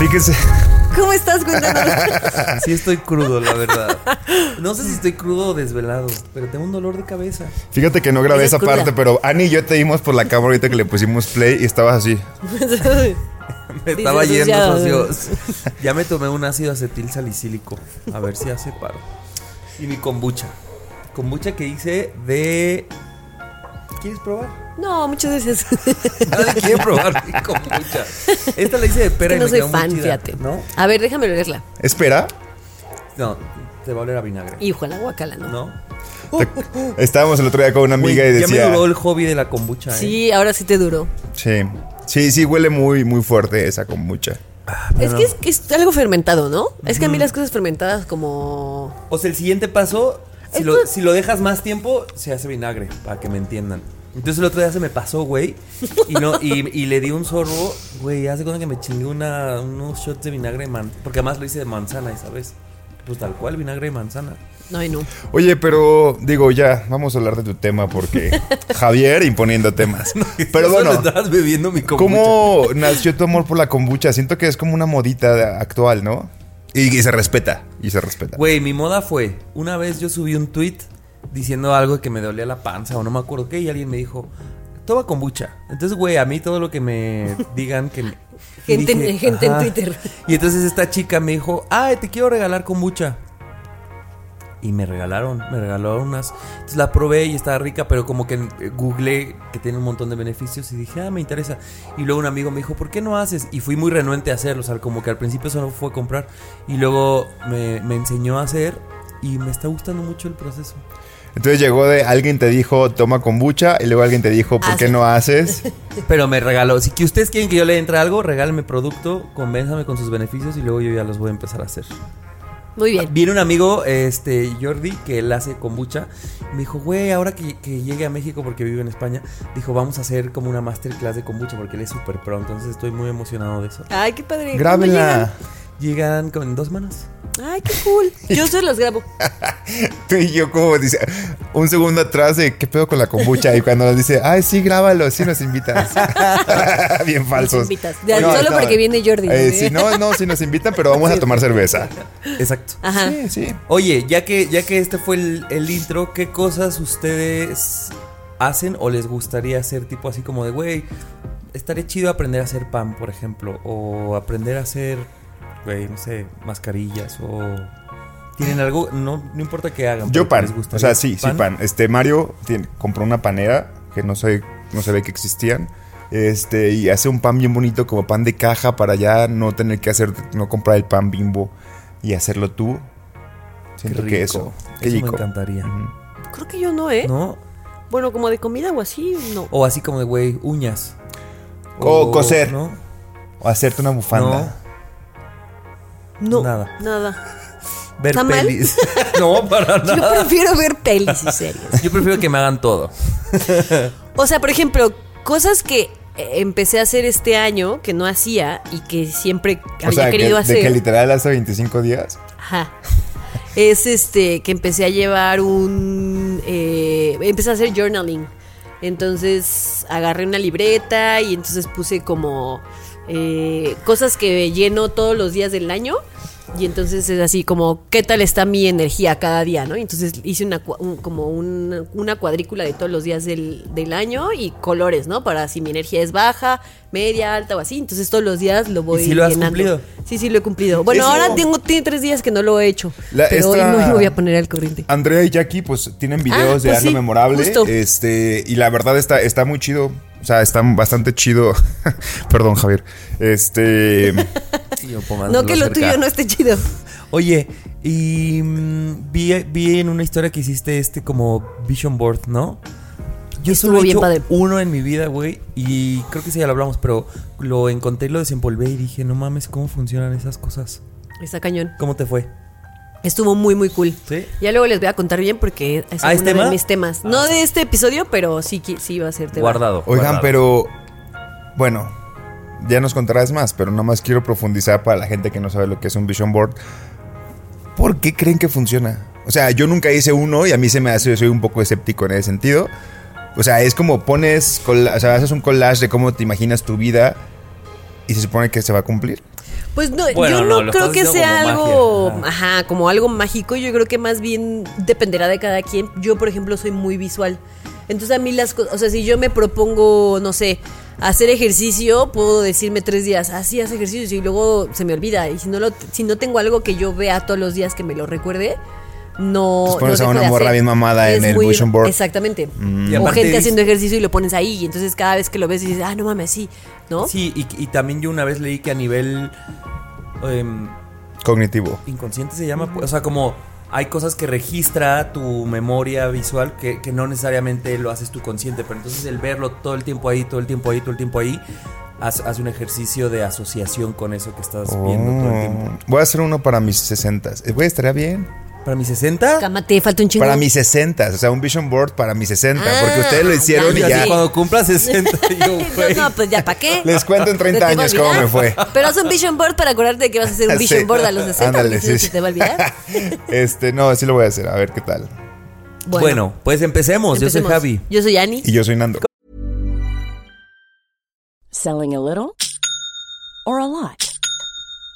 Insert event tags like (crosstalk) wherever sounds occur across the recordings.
Fíjese. ¿Cómo estás, Cuéntanos. (laughs) Sí estoy crudo, la verdad. (laughs) No sé si estoy crudo o desvelado, pero tengo un dolor de cabeza. Fíjate que no grabé Esa esa parte, pero Ani y yo te vimos por la cámara ahorita que le pusimos play y estabas así. (laughs) Me estaba yendo, socios. Ya me tomé un ácido acetil salicílico. A ver si hace paro. Y mi kombucha. Kombucha que hice de. ¿Quieres probar? No, muchas veces. (laughs) Nadie quiere probar (laughs) mi kombucha. Esta la hice de pera que y no me soy quedó muy fan, chida, fíjate. ¿No? A ver, déjame leerla. Espera. No, te va a oler a vinagre. Hijo, la guacala, ¿no? ¿No? (laughs) Estábamos el otro día con una amiga Güey, y Ya decía. me duró el hobby de la kombucha, ¿eh? Sí, ahora sí te duró. Sí. Sí, sí, huele muy, muy fuerte esa kombucha. Es que es, que es algo fermentado, ¿no? Es que a mí las cosas fermentadas como... O sea, el siguiente paso, si lo, si lo dejas más tiempo, se hace vinagre, para que me entiendan. Entonces el otro día se me pasó, güey, y, no, y, y le di un sorbo, güey, hace cuenta que me chingué una, unos shots de vinagre, man, porque además lo hice de manzana, ¿sabes? Pues tal cual, vinagre de manzana. No, ay, no. Oye, pero digo, ya, vamos a hablar de tu tema porque (laughs) Javier imponiendo temas. (laughs) Pero bueno, estabas bebiendo mi kombucha. ¿cómo nació tu amor por la kombucha? Siento que es como una modita actual, ¿no? Y, y se respeta, y se respeta. Güey, mi moda fue, una vez yo subí un tweet diciendo algo que me dolía la panza o no me acuerdo qué y alguien me dijo, toma kombucha. Entonces, güey, a mí todo lo que me (laughs) digan que... me- Gente en- gente en Twitter. Y entonces esta chica me dijo, ay, te quiero regalar kombucha. Y me regalaron, me regalaron unas. Entonces la probé y estaba rica, pero como que googleé que tiene un montón de beneficios y dije, ah, me interesa. Y luego un amigo me dijo, ¿por qué no haces? Y fui muy renuente a hacerlo, o sea, como que al principio solo fue comprar. Y luego me, me enseñó a hacer y me está gustando mucho el proceso. Entonces llegó de alguien te dijo, toma kombucha, y luego alguien te dijo, ¿por qué Haz- no haces? (laughs) Pero me regaló, si que ustedes quieren que yo le entre algo, regálenme producto, convénzame con sus beneficios y luego yo ya los voy a empezar a hacer. Muy bien. Viene un amigo, este, Jordi, que él hace kombucha. Me dijo, güey, ahora que, que llegue a México porque vive en España, dijo, vamos a hacer como una masterclass de kombucha porque él es súper pro. Entonces estoy muy emocionado de eso. Ay, qué padre. ¿Cuándo Grábenla. Llegan con dos manos. Ay, qué cool. Yo se los grabo. (laughs) Tú y yo como dice, un segundo atrás de qué pedo con la kombucha y cuando nos dice, ay sí, grábalo, sí nos invitas. (laughs) Bien falsos. invitas. De- solo porque viene Jordi. Eh, ¿no? sí, no, no, sí nos invitan, pero vamos a tomar cerveza. Exacto. Ajá. Sí, sí. Oye, ya que, ya que este fue el, el intro, ¿qué cosas ustedes hacen o les gustaría hacer? Tipo así como de, güey, estaría chido aprender a hacer pan, por ejemplo. O aprender a hacer, güey, no sé, mascarillas o... ¿Tienen algo? No, no importa qué hagan. Yo pan. les O sea, sí, sí, pan. Este, Mario tiene- compró una panera que no sé, no se ve que existían. Este, y hace un pan bien bonito como pan de caja para ya no tener que hacer, no comprar el pan bimbo y hacerlo tú. Qué Siento rico. que eso. Qué Eso me rico. encantaría. Creo que yo no, ¿eh? ¿No? Bueno, como de comida o así, no. O así como de, güey, uñas. O coser. ¿No? O hacerte una bufanda. No. Nada. Nada. (laughs) Ver ¿Está mal? pelis. (laughs) no, para Yo nada. prefiero ver pelis y series. Yo prefiero que me hagan todo. (laughs) O sea, por ejemplo, cosas que eh, empecé a hacer este año que no hacía y que siempre había que, querido de hacer. que literal hace 25 días. Ajá. Es este que empecé a llevar un. eh, empecé a hacer journaling. Entonces agarré una libreta y entonces puse como eh, cosas que lleno todos los días del año. Y entonces es así como, ¿qué tal está mi energía cada día, no? Y entonces hice una, un- como un- una cuadrícula de todos los días del, del año y colores, ¿no? Para si mi energía es baja, media, alta o así. Entonces todos los días lo voy sí lo has llenando. cumplido? Sí, sí, lo he cumplido. Bueno, Eso- ahora tengo tiene tres días que no lo he hecho. La- pero hoy no me voy a poner al corriente. Andrea y Jackie, pues tienen videos Ah, de pues sí, Memorable. justo. Este, y la verdad está, está muy chido. O sea, está bastante chido. (laughs) Perdón, Javier. Este. (laughs) Sí, No que lo cerca. tuyo no esté chido. Oye, y mm, vi, vi en una historia que hiciste este como vision board, ¿no? Yo Estuvo solo he bien hecho padre. uno en mi vida, güey, y creo que sí ya lo hablamos, pero lo encontré y lo desempolvé y dije, no mames, ¿cómo funcionan esas cosas? Está cañón. ¿Cómo te fue? Estuvo muy, muy cool. ¿Sí? Ya luego les voy a contar bien porque es ¿Ah, ¿es uno tema? de mis temas. No de este episodio, pero sí, sí va a ser tema. Guardado. Oigan, guardado. pero. Bueno, ya nos contarás más, pero nada más quiero profundizar para la gente que no sabe lo que es un Vision Board. ¿Por qué creen que funciona? O sea, yo nunca hice uno y a mí se me hace, soy un poco escéptico en ese sentido. O sea, es como pones, o sea, haces un collage de cómo te imaginas tu vida y se supone que se va a cumplir. Pues no, Bueno, yo no, no, creo que sea como algo, magia, ajá. como algo mágico. Yo creo que más bien dependerá de cada quien. Yo, por ejemplo, soy muy visual. Entonces a mí las cosas, o sea, si yo me propongo, no sé, hacer ejercicio, puedo decirme tres días, así haz ejercicio y luego se me olvida. Y si no lo, si no tengo algo que yo vea todos los días que me lo recuerde, no. Pues pones no a una morra bien mamada en el vision board. Exactamente. Y O gente haciendo ejercicio y lo pones ahí. Y entonces cada vez que lo ves dices, ah, no mames, sí, ¿no? Sí, y, y también yo una vez leí que a nivel em, Cognitivo. inconsciente se llama, o sea, como hay cosas que registra tu memoria visual que, que no necesariamente lo haces tu consciente, pero entonces el verlo todo el tiempo ahí, todo el tiempo ahí, todo el tiempo ahí, hace, hace un ejercicio de asociación con eso que estás viendo todo el tiempo. Oh. Voy a hacer uno para mis 60. Güey, estaría bien. Para mis 60, Cámate, falta un chingo. Para mis 60, o sea, un vision board para mis 60, Ah, porque ustedes lo hicieron y ya, sí. cuando cumpla 60, (laughs) yo, güey. No, pues ya, ¿para qué? Les cuento en 30 ¿Se te va a años cómo me fue. Pero haz un vision board para acordarte de que vas a hacer un (laughs) vision Sí. board a los 60. Ándale, sí, te va a olvidar. (laughs) Este, no, sí lo voy a hacer, a ver qué tal. Bueno, pues empecemos. Yo soy Javi. Yo soy Ani. Y yo soy Nando. Selling a little or a lot?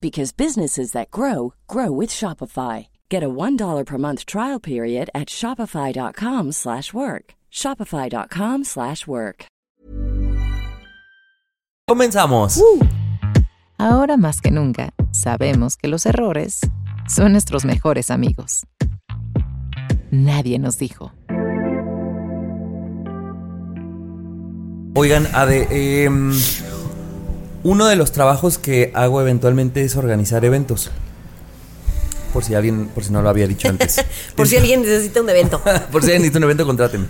because businesses that grow grow with Shopify. Get a $1 per month trial period at Shopify.com slash work. Shopify.com slash work. Comenzamos. Ahora más que nunca, sabemos que los errores son nuestros mejores amigos. Nadie nos dijo. Oigan, Ade, em, uno de los trabajos que hago eventualmente es organizar eventos. Por si alguien, por si no lo había dicho antes. (laughs) Por si alguien necesita un evento. (laughs) por si alguien necesita un evento, contráteme.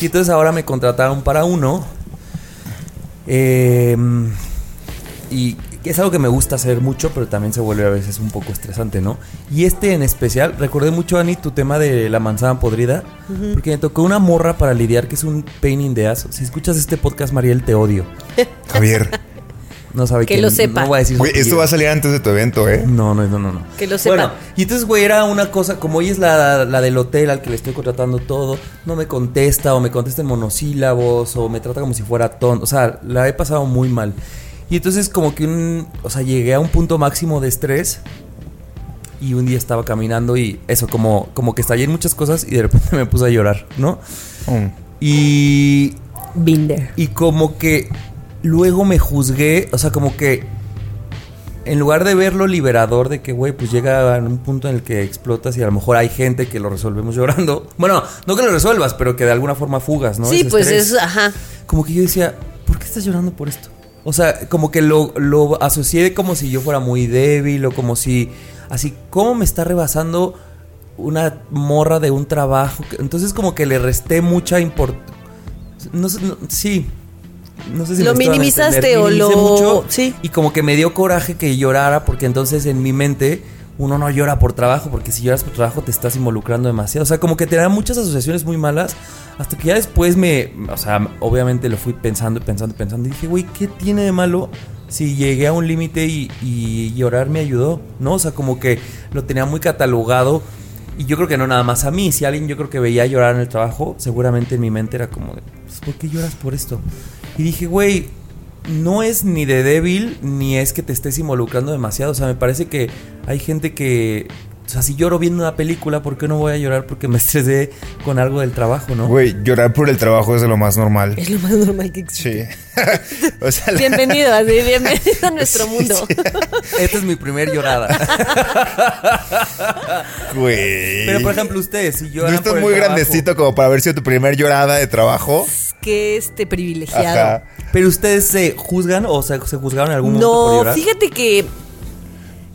Y entonces ahora me contrataron para uno. em, y es algo que me gusta hacer mucho, pero también se vuelve a veces un poco estresante, ¿no? Y este en especial, recordé mucho, Ani, tu tema de la manzana podrida, porque me tocó una morra para lidiar que es un pain in the ass. Si escuchas este podcast, Mariel, te odio. Javier, (laughs) No sabe Que quién- lo sepa. No voy a decir su güey, esto apellido. va a salir antes de tu evento, ¿eh? No, no, no, no, no. Que lo sepa. Bueno, y entonces, güey, era una cosa, como ella es la, la del hotel al que le estoy contratando todo, no me contesta o me contesta en monosílabos o me trata como si fuera tonto. O sea, la he pasado muy mal. Y entonces como que un, o sea, llegué a un punto máximo de estrés y un día estaba caminando y eso, como, como que estallé en muchas cosas y de repente (laughs) me puse a llorar, ¿no? Mm. Y Binder. y como que luego me juzgué, o sea, como que en lugar de verlo liberador de que, güey, pues llega a un punto en el que explotas y a lo mejor hay gente que lo resolvemos (laughs) llorando. Bueno, no que lo resuelvas, pero que de alguna forma fugas, ¿no? sí, Ese pues estrés. es, ajá. Como que yo decía, ¿por qué estás llorando por esto? O sea, como que lo, lo asocié como si yo fuera muy débil o como si, así, ¿cómo me está rebasando una morra de un trabajo? Entonces como que le resté mucha importancia. No sé, no- sí. No sé si Lo me minimizaste o lo- mucho sí. Y como que me dio coraje que llorara porque entonces en mi mente uno no llora por trabajo, porque si lloras por trabajo te estás involucrando demasiado. O sea, como que te dan muchas asociaciones muy malas, hasta que ya después me, o sea, obviamente lo fui pensando y pensando y pensando, y dije, güey, ¿qué tiene de malo? Si llegué a un límite y, y llorar me ayudó, ¿no? O sea, como que lo tenía muy catalogado y yo creo que no nada más a mí. Si alguien yo creo que veía llorar en el trabajo, seguramente en mi mente era como, de, pues, ¿por qué lloras por esto? Y dije, güey, no es ni de débil, ni es que te estés involucrando demasiado. O sea, me parece que hay gente que... O sea, si lloro viendo una película, ¿por qué no voy a llorar porque me (laughs) estresé con algo del trabajo, no? Güey, llorar por el trabajo es de lo más normal. Es lo más normal que existe. Sí. (laughs) o sea, la- Bienvenido, así, bienvenido a nuestro (laughs) mundo. Esta es mi primer llorada. güey. Pero, por ejemplo, ustedes, si ¿No lloran estás por el muy trabajo- grandecito como para haber sido tu primer llorada de trabajo? que este privilegiado. Ajá. Pero ustedes se juzgan o se, se juzgaron en algún momento por No, llorar. fíjate que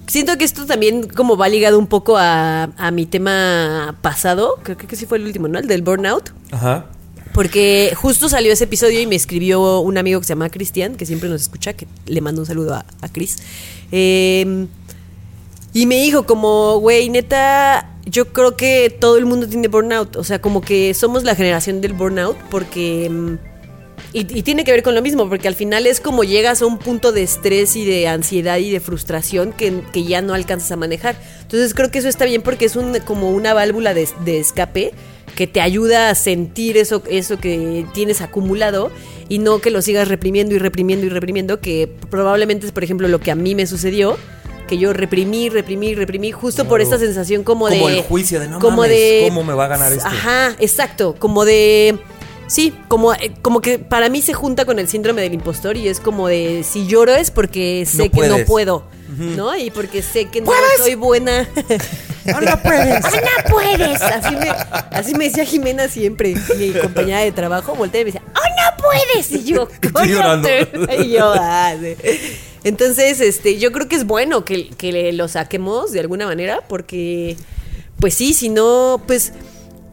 siento que esto también como va ligado un poco a, a mi tema pasado, creo que sí fue el último, ¿no? El del burnout. Ajá. Porque justo salió ese episodio y me escribió un amigo que se llama Cristian, que siempre nos escucha, que le mando un saludo a, a Chris. Eh, y me dijo como, güey, neta, yo creo que todo el mundo tiene burnout. O sea, como que somos la generación del burnout porque... Y, y tiene que ver con lo mismo, porque al final es como llegas a un punto de estrés y de ansiedad y de frustración que, que ya no alcanzas a manejar. Entonces creo que eso está bien porque es un, como una válvula de, de escape que te ayuda a sentir eso, eso que tienes acumulado y no que lo sigas reprimiendo y reprimiendo y reprimiendo, que probablemente es, por ejemplo, lo que a mí me sucedió. Que yo reprimí, reprimí, reprimí, justo por esta sensación como, Como de. el juicio de, "No como mames, de. ¿cómo me va a ganar esto?" Ajá, exacto. Como de. Sí, como, eh, como que para mí se junta con el síndrome del impostor y es como de si lloro es porque sé No que no puedo, ¿no? Y porque sé que no soy buena. ¡Ah, (laughs) no puedes! ¡Ah, no puedes! Así me, así me decía Jimena siempre, mi compañera de trabajo, voltea y me decía, ¡Oh, no puedes! Y yo, (laughs) Estoy llorando. Y yo, "Ah, sí". Entonces, este, yo creo que es bueno que, que lo saquemos de alguna manera, porque, pues sí, si no, pues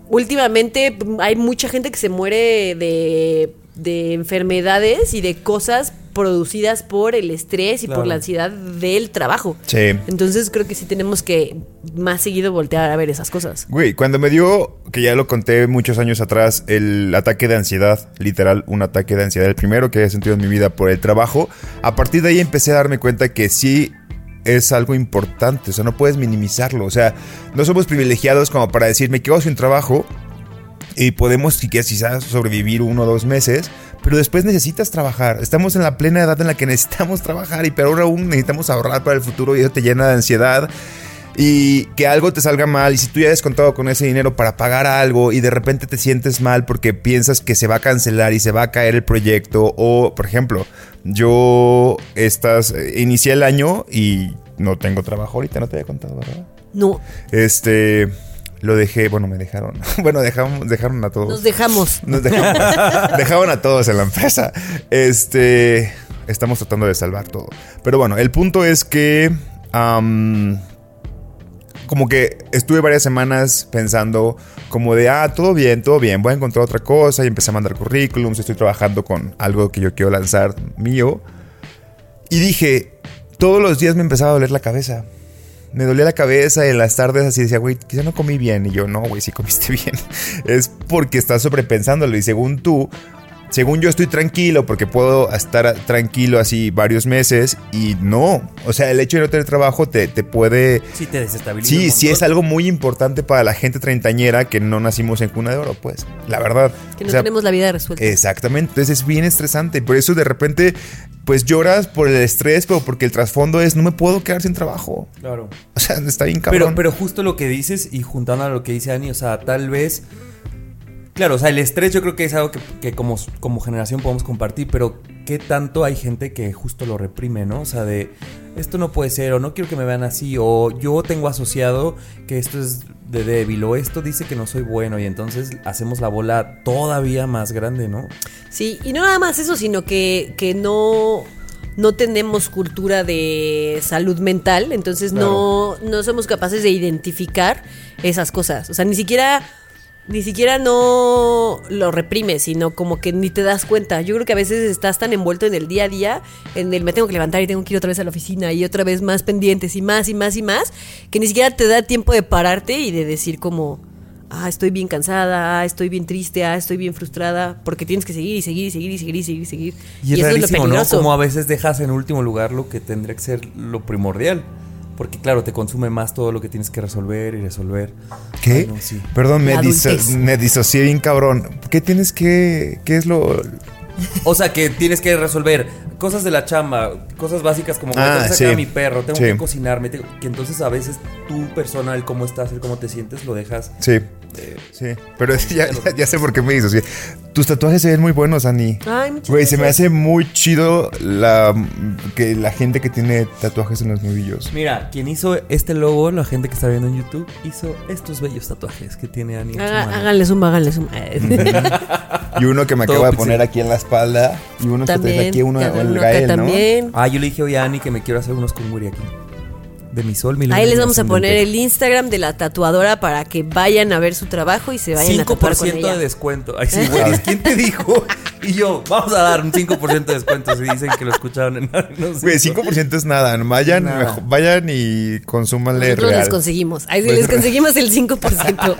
últimamente hay mucha gente que se muere de, de enfermedades y de cosas producidas por el estrés y por la ansiedad del trabajo. Sí. Entonces creo que sí tenemos que más seguido voltear a ver esas cosas. Güey, cuando me dio, que ya lo conté muchos años atrás, el ataque de ansiedad, literal, un ataque de ansiedad, el primero que he sentido en mi vida por el trabajo, a partir de ahí empecé a darme cuenta que sí es algo importante, o sea, no puedes minimizarlo, o sea, no somos privilegiados como para decir, me quedo sin trabajo y podemos quizás sobrevivir uno o dos meses, pero después necesitas trabajar. Estamos en la plena edad en la que necesitamos (laughs) trabajar y peor aún necesitamos ahorrar para el futuro y eso te llena de ansiedad. Y que algo te salga mal y si tú ya has contado con ese dinero para pagar algo y de repente te sientes mal porque piensas que se va a cancelar y se va a caer el proyecto o, por ejemplo, yo estas, eh, inicié el año y no tengo trabajo ahorita, no te había contado, ¿verdad? No, Este, lo dejé, bueno, me dejaron. (laughs) Bueno, dejaron, dejaron a todos. nos dejamos. Nos (laughs) dejaron, dejaban a todos en la empresa. Este. Estamos tratando de salvar todo. Pero bueno, el punto es que. Como que estuve varias semanas pensando como de, ah, todo bien, todo bien, voy a encontrar otra cosa y empecé a mandar currículums, estoy trabajando con algo que yo quiero lanzar mío. Y dije, todos los días me empezaba a doler la cabeza. Me dolía la cabeza y en las tardes así decía, güey, quizá no comí bien. Y yo, no, güey, sí comiste (laughs) bien. es porque estás sobrepensándolo. Y según tú, según yo estoy tranquilo porque puedo estar tranquilo así varios meses y no. O sea, el hecho de no tener trabajo te, te puede... Sí te desestabiliza. Sí, sí es algo muy importante para la gente treintañera que no nacimos en cuna de oro, pues. La verdad. Que no O sea, tenemos la vida resuelta. Exactamente, entonces es bien estresante. Por eso de repente, pues lloras por el estrés, pero porque el trasfondo es no me puedo quedar sin trabajo. Claro. O sea, está bien Pero, cabrón. pero justo lo que dices y juntando a lo que dice Ani, o sea, tal vez. Claro, o sea, el estrés yo creo que es algo que, que como, como generación podemos compartir, pero ¿qué tanto hay gente que justo lo reprime, no? O sea, de esto no puede ser, o no quiero que me vean así, o yo tengo asociado que esto es de débil, o esto dice que no soy bueno, y entonces hacemos la bola todavía más grande, ¿no? Sí, y no nada más eso, sino que, que no, no tenemos cultura de salud mental, entonces no, no somos capaces de identificar esas cosas. O sea, ni siquiera ni siquiera no lo reprimes, sino como que ni te das cuenta. Yo creo que a veces estás tan envuelto en el día a día, en el me tengo que levantar y tengo que ir otra vez a la oficina y otra vez más pendientes y más y más y más, que ni siquiera te da tiempo de pararte y de decir como, ah, estoy bien cansada, ah, estoy bien triste, ah, estoy bien frustrada, porque tienes que seguir y seguir y seguir y seguir y seguir y seguir. Y es eso rarísimo, ¿no? Como a veces dejas en último lugar lo que tendría que ser lo primordial. Porque claro, te consume más todo lo que tienes que resolver y resolver. ¿Qué? Ay, no, sí. Perdón, me, diso- me disocié bien cabrón. ¿Qué tienes que.? ¿Qué es lo.? O sea, que tienes que resolver cosas de la chamba, cosas básicas como Ah, tengo que sacar sí. a mi perro, tengo Sí. que cocinarme, tengo- que entonces a veces tu persona, el cómo estás, el cómo te sientes, lo dejas. Sí. Sí. Pero es (laughs) que ya, ya- ya sé por qué me disocié. Tus tatuajes se ven muy buenos, Ani. Ay, muchas Güey, se me hace muy chido la, que la gente que tiene tatuajes en los nudillos. Mira, quien hizo este logo, la gente que está viendo en YouTube, hizo estos bellos tatuajes que tiene Ani. en su Haga- mano. háganle suma, háganle suma. (laughs) Y uno que me acaba de poner aquí en la espalda. Y uno que también. traes aquí, uno cada el uno Gael, ¿no? también. Ah, yo le dije hoy a Ani que me quiero hacer unos con aquí. De mi sol, mi luna Ahí les vamos a poner el Instagram de la tatuadora para que vayan a ver su trabajo y se vayan a tatuar con 5% ella. de descuento. Ay, sí, güey. ¿Quién te dijo? Y yo, vamos a dar un 5% de descuento si dicen que lo escucharon en no sé. Güey, 5% es nada. Vayan, Nada. mejor- vayan y consúmanle Nosotros les conseguimos. Ahí sí les conseguimos el 5%.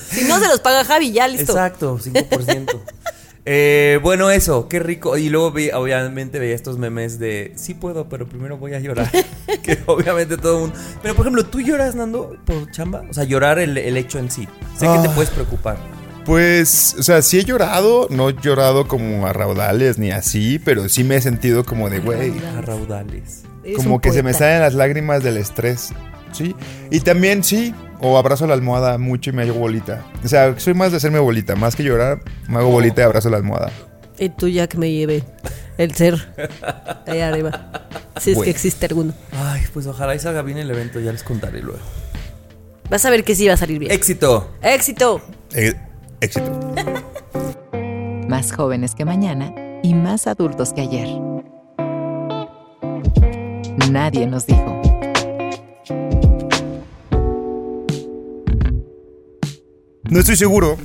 (laughs) si no, se los paga Javi, ya listo. Exacto, 5%. Eh, bueno, eso, qué rico. Y luego vi, obviamente veía estos memes de sí puedo, pero primero voy a llorar. (laughs) (laughs) que obviamente todo el mundo. Pero por ejemplo, ¿tú lloras, Nando, por chamba? O sea, llorar el, el hecho en sí. Sé que te Ah. puedes preocupar. Pues, o sea, sí he llorado, no he llorado como a raudales ni así, pero sí me he sentido como de, güey, A raudales. Como que se me salen las lágrimas del estrés, ¿sí? Y también sí, o abrazo la almohada mucho y me hago bolita. O sea, soy más de hacerme bolita, más que llorar, me hago bolita y abrazo la almohada. Y tú ya que me lleve el ser ahí arriba. Si es Bueno. que existe alguno. Ay, pues ojalá y salga bien el evento, ya les contaré luego. Vas a ver que sí va a salir bien. Éxito. ¡Éxito! Eh, éxito. (laughs) Más jóvenes que mañana y más adultos que ayer. Nadie nos dijo. No estoy seguro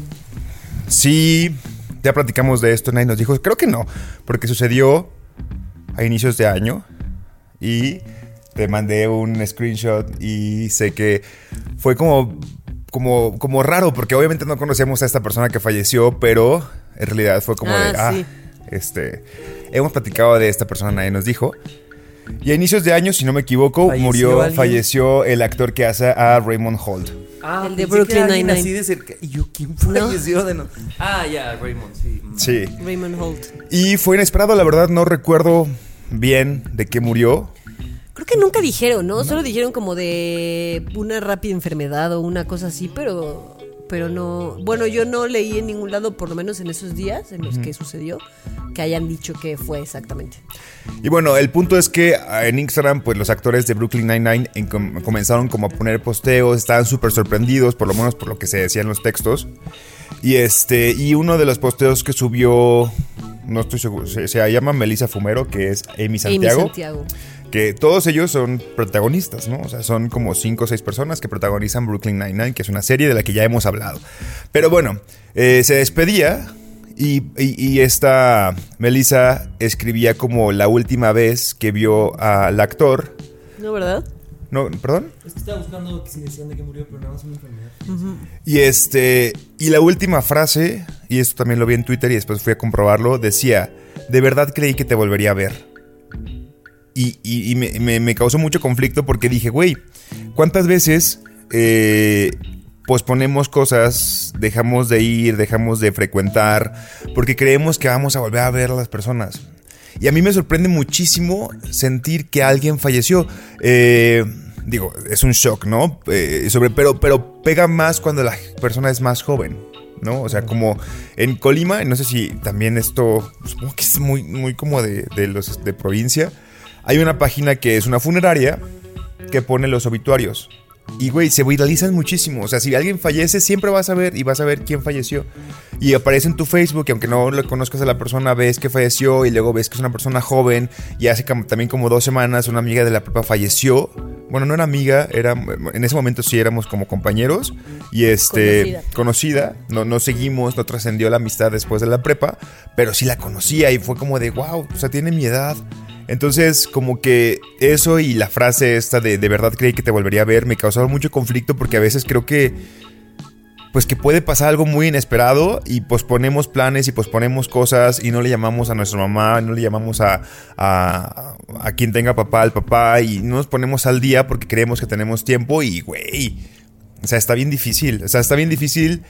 si ya platicamos de esto, nadie nos dijo, creo que no, porque sucedió a inicios de año y te mandé un screenshot y sé que fue como, como, como raro, porque obviamente no conocíamos a esta persona que falleció, pero en realidad fue como de, Ah, ah, sí. este, hemos platicado de esta persona, nadie nos dijo. Y a inicios de año, si no me equivoco, ¿Falleció murió, alguien? falleció el actor que hace a Raymond Holt. Ah, El de Brooklyn era alguien Nine-Nine. así de cerca. Y yo, ¿quién falleció de no? Ah, ya, Raymond, sí. Sí. Raymond Holt. Y fue inesperado, la verdad, no recuerdo bien de qué murió. Creo que nunca dijeron, ¿no? Solo dijeron como de una rápida enfermedad o una cosa así, pero pero no, bueno, yo no leí en ningún lado, por lo menos en esos días en los que sucedió, que hayan dicho que fue exactamente. Y bueno, el punto es que ah, en Instagram, pues los actores de Brooklyn Nine-Nine en- com- comenzaron como a poner posteos, estaban súper sorprendidos, por lo menos por lo que se decía en los textos. Y este, y uno de los posteos que subió, no estoy seguro, se, se llama Melissa Fumero, que es Amy Santiago. Amy Santiago. Que todos ellos son protagonistas, ¿no? O sea, son como cinco o seis personas que protagonizan Brooklyn Nine-Nine, que es una serie de la que ya hemos hablado. Pero bueno, eh, se despedía y, y- y esta Melissa escribía como la última vez que vio al actor. ¿No, verdad? No, perdón. Es que estaba buscando si decían de que murió, pero nada más una enfermedad. Y este, y la última frase, y esto también lo vi en Twitter y después fui a comprobarlo, decía, de verdad creí que te volvería a ver. Y, y- me- me causó mucho conflicto porque dije, güey, ¿cuántas veces eh, posponemos cosas, dejamos de ir, dejamos de frecuentar, porque creemos que vamos a volver a ver a las personas? Y a mí me sorprende muchísimo sentir que alguien falleció. Eh, digo, es un shock, ¿no? Eh, sobre, pero, pero pega más cuando la persona es más joven, ¿no? O sea, como en Colima, no sé si también esto, supongo que es muy, muy como de, de los de provincia. Hay una página que es una funeraria que pone los obituarios. Y, güey, se viralizan muchísimo. O sea, si alguien fallece, siempre vas a ver y vas a ver quién falleció. Y aparece en tu Facebook, y aunque no lo conozcas a la persona, ves que falleció y luego ves que es una persona joven. Y hace también como dos semanas una amiga de la prepa falleció bueno, no era amiga, era, en ese momento sí éramos como compañeros y este, Conocida. conocida, no, no seguimos, no trascendió la amistad después de la prepa, pero sí la conocía y fue como de, wow, o sea, tiene mi edad. Entonces, como que eso y la frase esta de de verdad creí que te volvería a ver me causaron mucho conflicto porque a veces creo que pues que puede pasar algo muy inesperado y posponemos planes y posponemos cosas y no le llamamos a nuestra mamá, no le llamamos a, a, a quien tenga papá, al papá y no nos ponemos al día porque creemos que tenemos tiempo y güey, o sea, está bien difícil, o sea, está bien difícil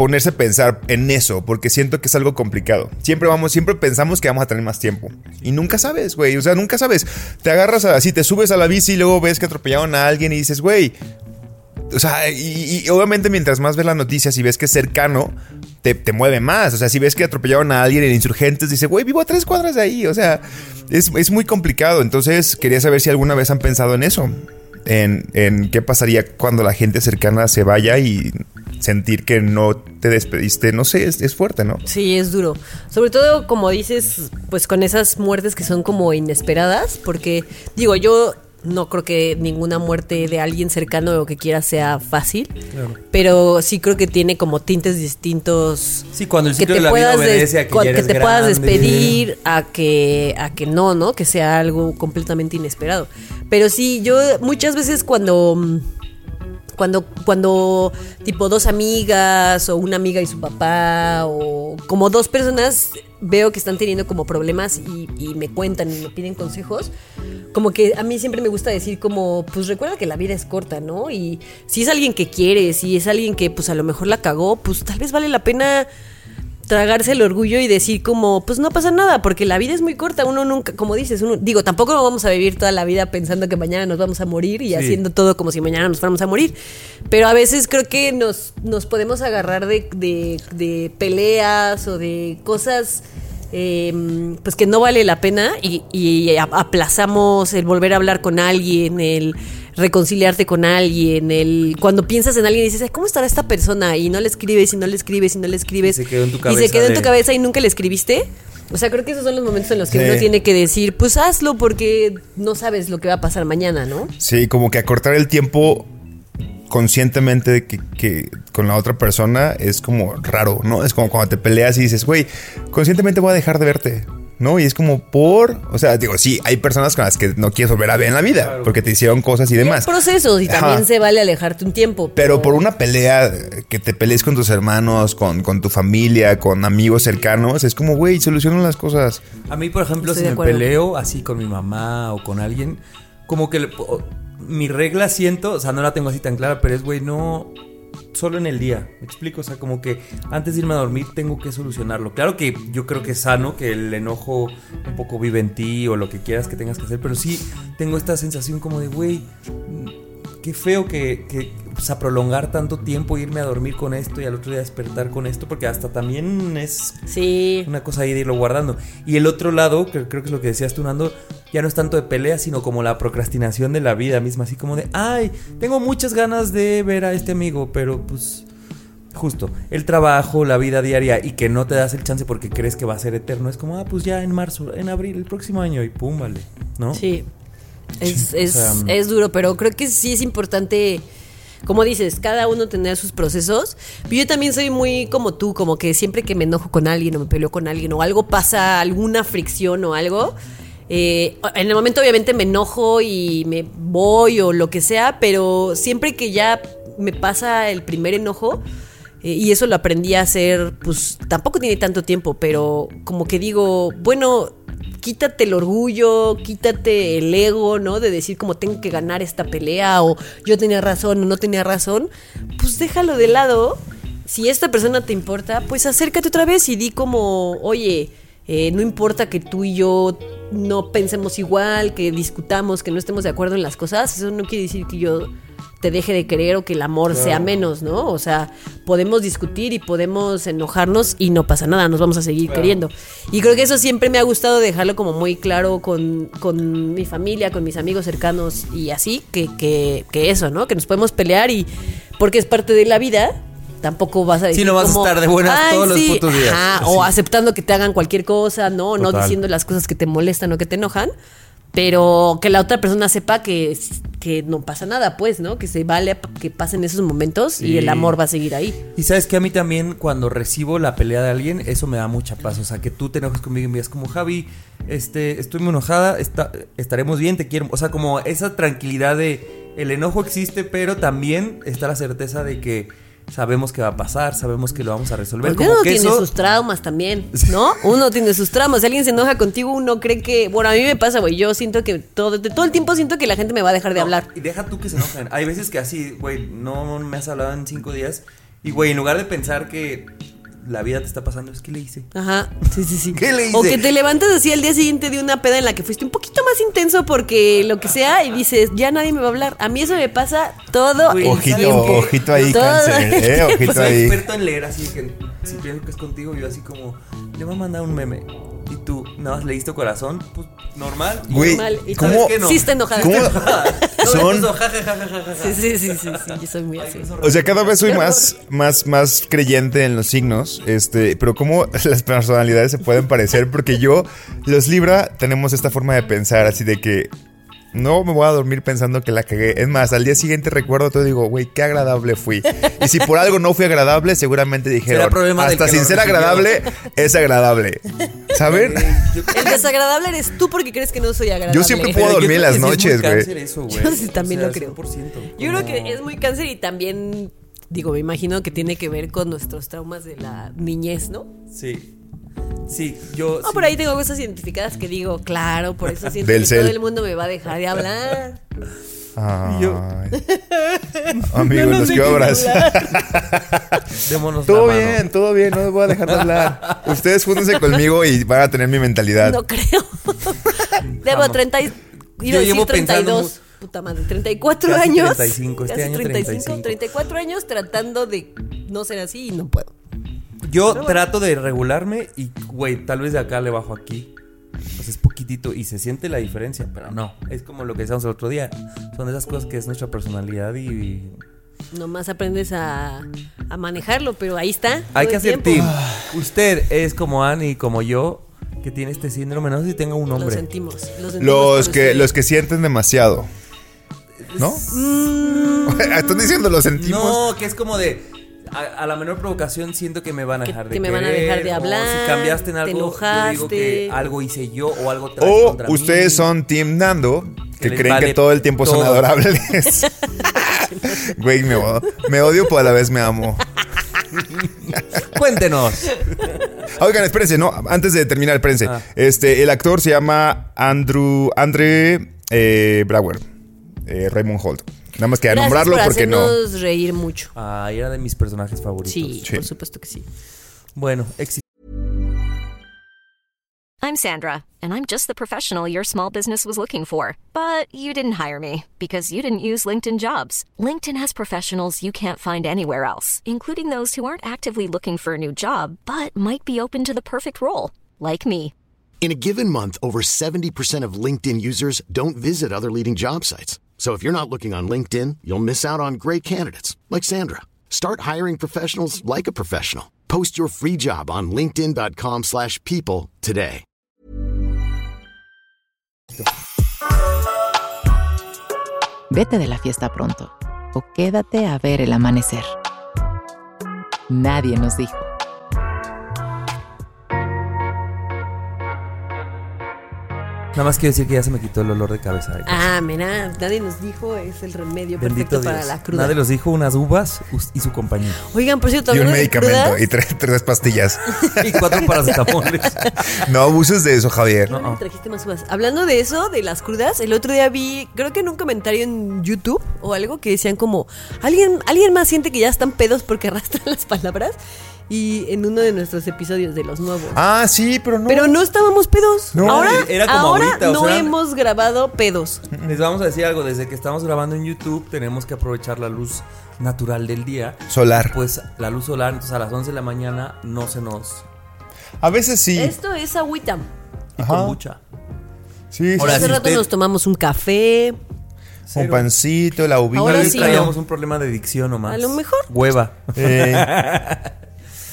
ponerse a pensar en eso porque siento que es algo complicado. Siempre vamos, siempre pensamos que vamos a tener más tiempo y nunca sabes, güey, o sea, nunca sabes. Te agarras así, te subes a la bici y luego ves que atropellaron a alguien y dices, güey, o sea, y, obviamente mientras más ves las noticias y ves que es cercano, te, te mueve más. O sea, si ves que atropellaron a alguien en insurgentes, dice, güey, vivo a tres cuadras de ahí. O sea, es, es muy complicado. Entonces, quería saber si alguna vez han pensado en eso. En, en qué pasaría cuando la gente cercana se vaya y sentir que no te despediste. No sé, es, es fuerte, ¿no? Sí, es duro. Sobre todo, como dices, pues con esas muertes que son como inesperadas, porque digo, yo no creo que ninguna muerte de alguien cercano o que quiera sea fácil, pero sí creo que tiene como tintes distintos. Sí, cuando el que ciclo te de la vida puedas, obedece a que ya que eres te puedas despedir a que a que no, ¿no? Que sea algo completamente inesperado. Pero sí, yo muchas veces cuando mm, cuando, cuando tipo dos amigas o una amiga y su papá o como dos personas veo que están teniendo como problemas y, y me cuentan y me piden consejos, como que a mí siempre me gusta decir como, pues recuerda que la vida es corta, ¿no? Y si es alguien que quieres, si es alguien que pues a lo mejor la cagó, pues tal vez vale la pena tragarse el orgullo y decir como, pues no pasa nada, porque la vida es muy corta, uno nunca, como dices, uno, digo, tampoco vamos a vivir toda la vida pensando que mañana nos vamos a morir y Sí. haciendo todo como si mañana nos fuéramos a morir, pero a veces creo que nos, nos podemos agarrar de, de- de peleas o de cosas... eh, pues que no vale la pena y, y aplazamos el volver a hablar con alguien, el reconciliarte con alguien, el cuando piensas en alguien y dices, "Ay, ¿cómo estará esta persona? Y no le escribes y no le escribes y no le escribes. Y se quedó en tu Y se cabeza quedó en tu cabeza y nunca le escribiste. O sea, creo que esos son los momentos en los que Sí. uno tiene que decir, pues hazlo porque no sabes lo que va a pasar mañana, ¿no? Sí, como que acortar el tiempo conscientemente de que, que con la otra persona es como raro, ¿no? Es como cuando te peleas y dices, güey, conscientemente voy a dejar de verte, ¿no? Y es como por, o sea, digo, sí, hay personas con las que no quieres volver a ver en la vida porque te hicieron cosas y demás. Hay procesos y también se vale alejarte un tiempo. Pero por una pelea, que te pelees con tus hermanos, con, con tu familia, con amigos cercanos, es como, güey, solucionan las cosas. A mí, por ejemplo, Estoy si me acuerdo. peleo así con mi mamá o con alguien, como que le- o- mi regla siento, o sea, no la tengo así tan clara, pero es, güey, no solo en el día. ¿Me explico? O sea, como que antes de irme a dormir tengo que solucionarlo. Claro que yo creo que es sano, que el enojo un poco vive en ti o lo que quieras que tengas que hacer, pero sí tengo esta sensación como de, güey, qué feo que, que o sea, prolongar tanto tiempo, irme a dormir con esto y al otro día despertar con esto, porque hasta también es Sí. una cosa ahí de irlo guardando. Y el otro lado, que creo que es lo que decías tú, Nando, ya no es tanto de pelea, sino como la procrastinación de la vida misma. Así como de, ay, tengo muchas ganas de ver a este amigo, pero pues justo, el trabajo, la vida diaria y que no te das el chance porque crees que va a ser eterno. Es como, ah, pues ya en marzo, en abril, el próximo año y pum, vale, ¿no? Sí. Es, es, o sea, es duro, pero creo que sí es importante, como dices, cada uno tener sus procesos. Yo también soy muy como tú, como que siempre que me enojo con alguien o me peleo con alguien o algo pasa, alguna fricción o algo. eh, en el momento obviamente me enojo y me voy o lo que sea, pero siempre que ya me pasa el primer enojo, eh, y eso lo aprendí a hacer, pues tampoco tiene tanto tiempo, pero como que digo, bueno, quítate el orgullo, quítate el ego, ¿no? De decir como tengo que ganar esta pelea o yo tenía razón o no tenía razón, pues déjalo de lado. Si esta persona te importa, pues acércate otra vez y di como, oye, eh, no importa que tú y yo no pensemos igual, que discutamos, que no estemos de acuerdo en las cosas, eso no quiere decir que yo te deje de querer o que el amor sea menos, ¿no? O sea, podemos discutir y podemos enojarnos y no pasa nada, nos vamos a seguir queriendo. Y creo que eso siempre me ha gustado dejarlo como muy claro con, con mi familia, con mis amigos cercanos y así, que, que, que eso, ¿no? Que nos podemos pelear y porque es parte de la vida. Tampoco vas a decir. Sí, no vas a estar de buenas "Ay, todos los sí", putos días. ajá. O aceptando que te hagan cualquier cosa, ¿no? No diciendo las cosas que te molestan o que te enojan pero que la otra persona sepa que, que no pasa nada, pues, ¿no? Que se vale que pasen esos momentos Sí. y el amor va a seguir ahí. Y sabes que a mí también cuando recibo la pelea de alguien, eso me da mucha paz. O sea, que tú te enojes conmigo y me digas como, Javi, este, estoy muy enojada, está- estaremos bien, te quiero. O sea, como esa tranquilidad de el enojo existe, pero también está la certeza de que sabemos que va a pasar, sabemos que lo vamos a resolver. Porque Como uno que tiene eso- sus traumas también, ¿no? Uno tiene sus traumas. Si alguien se enoja contigo, uno cree que. Bueno, a mí me pasa, güey. Yo siento que todo, todo el tiempo siento que la gente me va a dejar de No, hablar. Y deja tú que se enojen. Hay veces que así, güey, no me has hablado en cinco días. Y, güey, en lugar de pensar que la vida te está pasando, es que le hice. Ajá, sí, sí, sí. ¿Qué le hice? O que te levantas así al día siguiente de una peda en la que fuiste un poquito más intenso porque lo que sea y dices, ya nadie me va a hablar. A mí eso me pasa todo Güey, el Ojito, tiempo. ojito ahí, Todo cáncer. el Eh, (laughs) tiempo. ojito Soy ahí. experto en leer, así que si pienso que es contigo, yo así como, le voy a mandar un meme. Y tú, nada más leíste corazón, pues normal. Güey, Normal. ¿Y ¿cómo- no? Sí está enojada. ¿Cómo? (laughs) No, (laughs) Son- ja, ja, ja, ja, ja, ja. Sí, sí, sí, sí, sí, yo soy muy así. O sea, cada vez soy más, más, más creyente en los signos, este, pero cómo (laughs) las personalidades se pueden parecer, porque yo, los Libra, tenemos esta forma de pensar, así de que no me voy a dormir pensando que la cagué. Es más, al día siguiente recuerdo todo y digo, güey, qué agradable fui. Y si por algo no fui agradable, seguramente dijeron, problema hasta que sin ser recibió". agradable, es agradable. ¿Saben? Yo, El desagradable eres tú porque crees que no soy agradable. Yo siempre puedo dormir las noches, güey. cáncer eso, güey. (laughs) Yo sí también O sea, lo creo. 100%. Yo creo que es muy cáncer y también, digo, me imagino que tiene que ver con nuestros traumas de la niñez, ¿no? Sí. Sí, yo. No, sí. por ahí tengo cosas identificadas que digo, claro, por eso (laughs) siento Del que cel. todo el mundo me va a dejar de hablar. Ay. Yo- (laughs) Amigos, No los sé abrazar. (laughs) Démonos Todo la mano. bien, todo bien, no les voy a dejar de hablar. Ustedes júntense conmigo y van a tener mi mentalidad. No creo. Debo Vamos. 30 y- iba Yo a decir llevo pensando 32. Puta madre, 34 Casi años. 35, este casi año 35. 34 años tratando de no ser así y no puedo. Yo trato de regularme y, güey, tal vez de acá le bajo aquí. Pues es poquitito y se siente la diferencia, pero no. Es como lo que decíamos el otro día. Son esas cosas que es nuestra personalidad y. Nomás aprendes a, a manejarlo, pero ahí está. Hay que hacer team. Usted es como Annie y como yo, que tiene este síndrome. No sé si tenga un Lo nombre. sentimos. Lo sentimos Los que, los que sienten demasiado. ¿No? (laughs) Están diciendo lo sentimos. No, que es como de. A, a la menor provocación siento que me van a Que- dejar de que me van a dejar de o hablar, si cambiaste en te algo, yo digo que algo hice yo o algo traes O contra mí. ustedes son Team Nando, que creen vale que todo el tiempo son adorables. (laughs) Güey, me, odio, pero a la vez me amo. Cuéntenos. Oigan, espérense, no, antes de terminar, espérense. Ah. Este, el actor se llama Andrew, Andre eh, Brower, eh, Raymond Holt. Nada más que Gracias nombrarlo por porque no. hacernos reír mucho. Ay, era de mis personajes favoritos. Sí, Sí. por supuesto que sí. Bueno. I'm Sandra, and I'm just the professional your small business was looking for. But you didn't hire me because you didn't use LinkedIn jobs. LinkedIn has professionals you can't find anywhere else, including those who aren't actively looking for a new job but might be open to the perfect role, like me. In a given month, over 70% of LinkedIn users don't visit other leading job sites. So if you're not looking on LinkedIn, you'll miss out on great candidates like Sandra. Start hiring professionals like a professional. Post your free job on linkedin.com/people today. Vete de la fiesta pronto o quédate a ver el amanecer. Nadie nos dijo. Nada más quiero decir que ya se me quitó el olor de cabeza. de. Ah, mira, nadie nos dijo, es el remedio Bendito perfecto Dios. para la cruda. Nadie los dijo unas uvas y su compañía. Oigan, por cierto, Y un medicamento crudas, y tres, tres pastillas. (laughs) y cuatro paracetamoles. No abuses de eso, Javier. No, no trajiste más uvas. Hablando de eso, de las crudas, el otro día vi, creo que en un comentario en YouTube o algo que decían como, ¿alguien, alguien más siente que ya están pedos porque (laughs) arrastran las palabras? Y en uno de nuestros episodios de los nuevos. Ah, sí, pero no. Pero no estábamos pedos. No. ahora Era como ahora ahorita, o no sea, hemos grabado pedos. Les vamos a decir algo. Desde que estamos grabando en YouTube, tenemos que aprovechar la luz natural del día. Solar. Pues la luz solar, entonces a las 11 de la mañana no se nos. A veces sí. Esto es agüita. Y Ajá. con mucha. Sí, sí. Ahora, Hace si rato usted- nos tomamos un café. Un Cero. pancito, la uvita. Ahora sí. traíamos un problema de dicción nomás. A lo mejor. Hueva. Eh, (laughs)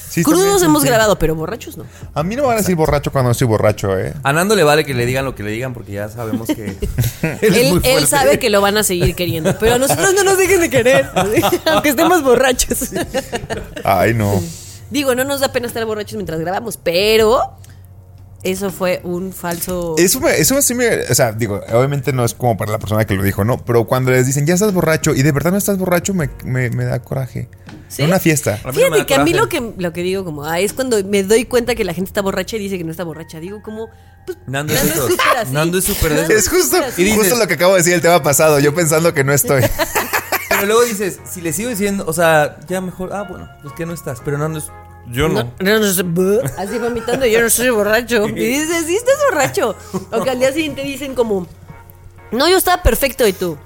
Sí, Crudos hemos sí. grabado, pero borrachos no. A mí no me van a decir borracho cuando estoy borracho, ¿eh? A Nando le vale que le digan lo que le digan porque ya sabemos que (laughs) él, es Él, muy él fuerte. sabe que lo van a seguir queriendo, pero a nosotros no nos dejen de querer, (laughs) aunque estemos borrachos. Ay, no. Digo, no nos da pena estar borrachos mientras grabamos, pero eso fue un falso. Eso, eso sí me. O sea, digo, obviamente no es como para la persona que lo dijo, ¿no? Pero cuando les dicen, ya estás borracho y de verdad no estás borracho, me, me- me da coraje. ¿Sí? En una fiesta. No Fíjate que a mí lo que, lo que digo como, ah, es cuando me doy cuenta que la gente está borracha y dice que no está borracha. Digo como, pues, Nando es súper así. Nando es súper. Es justo. Y dices- justo lo que acabo de decir el tema pasado. Yo pensando que no estoy. (laughs) Pero luego dices, si le sigo diciendo, o sea, ya mejor, ah, bueno, pues que no estás. Pero Nando es. Yo no. No, no buh, así vomitando, yo no soy borracho. (laughs) Y dices, sí, estás borracho. O que al día siguiente dicen como, no, yo estaba perfecto y tú.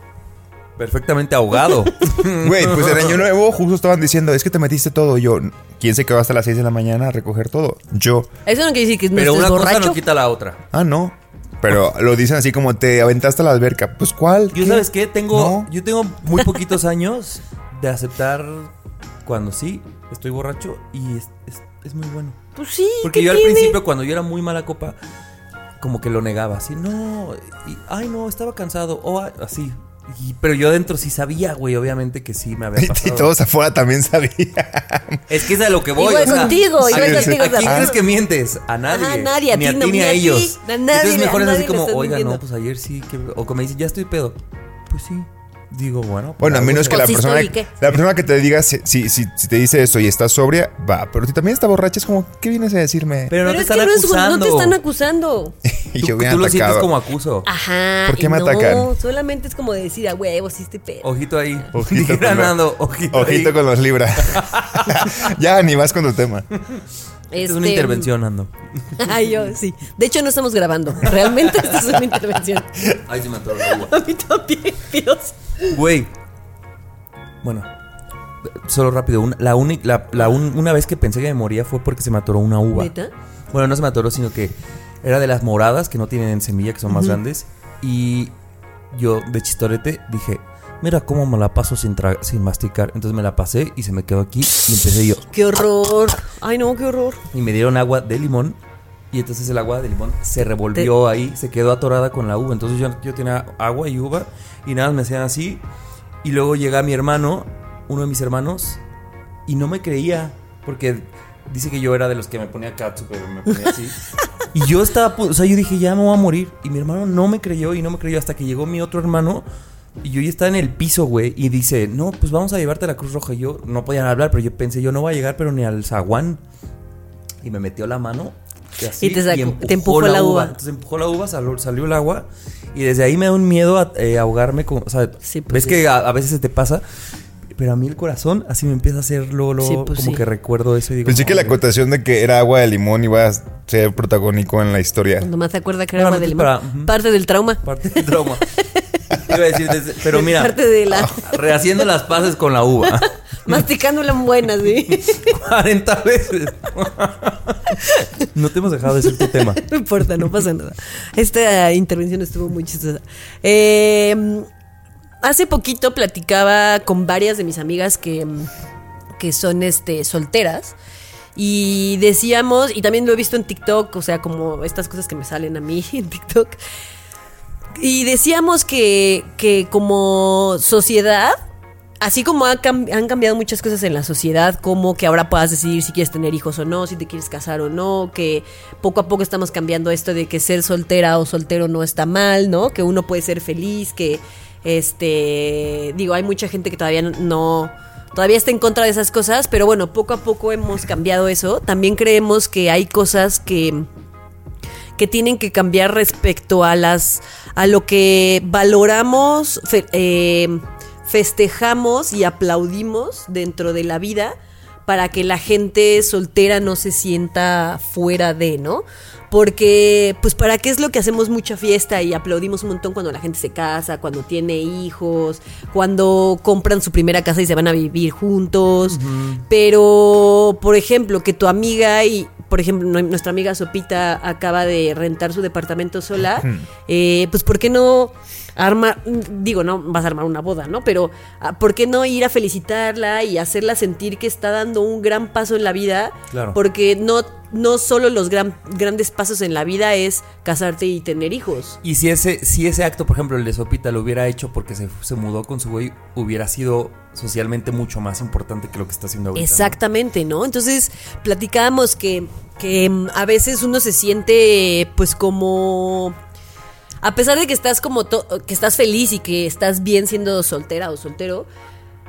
Perfectamente ahogado. (laughs) Güey, pues en Año Nuevo justo estaban diciendo, es que te metiste todo. Y yo, ¿quién se quedó hasta las 6 de la mañana a recoger todo? Yo. Eso no quiere decir que no Pero estés una cosa borracho. no quita la otra. Ah, no. Pero lo dicen así como te aventaste a la alberca. Pues ¿cuál? Yo ¿Qué? sabes qué, tengo, No. yo tengo muy poquitos años de aceptar cuando sí estoy borracho y es, es- es muy bueno. Pues sí, Porque ¿qué yo al tiene? principio cuando yo era muy mala copa, como que lo negaba, así, no, y, ay no, estaba cansado, o ay", así. Y- pero yo adentro sí sabía, güey, obviamente que sí me había (laughs) Y, pasado. y todos afuera también sabían. Es que es a lo que voy. Igual o sea, contigo, ¿a igual quién- contigo, ¿A quién crees que mientes? A nadie. Ajá, nadie, a ni a ti no, ni a a ti, ellos. a nadie Entonces mejor es así como, oiga, no, mintiendo". pues ayer sí. Que... O como me dice, ya estoy pedo. Pues sí. Digo, bueno. pues Bueno, a menos que la persona, la persona que te diga si, si, si- si te dice eso y estás sobria, va. Pero si también está borracha, es como, ¿qué vienes a decirme? Pero no Pero te es que están no, es, acusando. no te están acusando. (laughs) y Tú, yo tú lo sientes como acuso. Ajá. ¿Por qué me no, atacan? solamente es como decir, a huevo, sí estoy pedo. (laughs) Ojito ahí. Ojito con, lo- ojito, ojito ahí. con los libra. (laughs) ya, ni vas con tu tema. Es una Este, intervención, Nando. Ay, yo, sí. De hecho, no estamos grabando. Realmente esto es una intervención. Ahí se me atoró la uva. A mí también, Dios. Güey. Bueno. Solo rápido. una- la única, la, la un- una vez que pensé que me moría fue porque se me atoró una uva. ¿Neta? Bueno, no se me atoró, sino que era de las moradas que no tienen semilla, que son más grandes. Y yo, de chistorete, dije, mira cómo me la paso sin, tra- sin masticar. Entonces me la pasé y se me quedó aquí y empecé yo. Qué horror. Ay, no, qué horror. Y me dieron agua de limón. Y entonces el agua de limón se revolvió ahí, se quedó atorada con la uva. Entonces yo, yo tenía agua y uva y nada, me hacían así. Y luego llega mi hermano, uno de mis hermanos, y no me creía. Porque dice que yo era de los que me ponía catsup, pero me ponía así. (laughs) y yo estaba, o sea, yo dije, ya me voy a morir. Y mi hermano no me creyó y no me creyó hasta que llegó mi otro hermano. Y yo ya estaba en el piso, güey. Y dice, no, pues vamos a llevarte a la Cruz Roja. Y yo no podía hablar, pero yo pensé, yo no voy a llegar, pero ni al zaguán. Y me metió la mano. Y, así, Y te sacó- empujó te empujó la uva. Entonces empujó la uva, salió, salió el agua. Y desde ahí me da un miedo a eh, ahogarme. Con, o sea, Sí, pues ves sí. que a, a veces se te pasa. Pero a mí el corazón así me empieza a hacer luego, luego, Sí, pues como sí. que recuerdo eso y digo. Pensé que la acotación de que era agua de limón iba a ser protagónico en la historia. Cuando más se acuerda que era agua de limón. Para- ujú. Parte del trauma. Parte del trauma. (laughs) Iba a decir, desde- pero mira, Parte de la. rehaciendo las paces con la uva. (laughs) Masticándola en buena, sí. (laughs) 40 veces. no te hemos dejado decir tu tema. No importa, no pasa nada. Esta intervención estuvo muy chistosa. Eh, hace poquito platicaba con varias de mis amigas que, que son este, solteras. Y decíamos, y también lo he visto en TikTok, o sea, como estas cosas que me salen a mí (laughs) en TikTok. Y decíamos que, que como sociedad, así como han cambiado muchas cosas en la sociedad, como que ahora puedas decidir si quieres tener hijos o no, si te quieres casar o no, que poco a poco estamos cambiando esto de que ser soltera o soltero no está mal, ¿no? Que uno puede ser feliz, que este, digo, hay mucha gente que todavía no todavía está en contra de esas cosas, pero bueno, poco a poco hemos cambiado eso. También creemos que hay cosas que que tienen que cambiar respecto a las a lo que valoramos, eh, festejamos y aplaudimos dentro de la vida para que la gente soltera no se sienta fuera de, ¿no? Porque, pues, ¿para qué es lo que hacemos mucha fiesta y aplaudimos un montón cuando la gente se casa, cuando tiene hijos, cuando compran su primera casa y se van a vivir juntos? Pero, por ejemplo, que tu amiga y, por ejemplo, nue- nuestra amiga Sopita acaba de rentar su departamento sola, eh, pues, ¿por qué no armar, digo, no vas a armar una boda, ¿no? Pero ah, ¿por qué no ir a felicitarla y hacerla sentir que está dando un gran paso en la vida? Claro. Porque no, no solo los gran- grandes pasos en la vida es casarte y tener hijos. Y si ese, si ese acto, por ejemplo, el de Sopita lo hubiera hecho porque se, se mudó con su güey, hubiera sido socialmente mucho más importante que lo que está haciendo ahorita. Exactamente, ¿no? Entonces platicábamos que, que mm, a veces uno se siente pues como... A pesar de que estás como que estás feliz y que estás bien siendo soltera o soltero,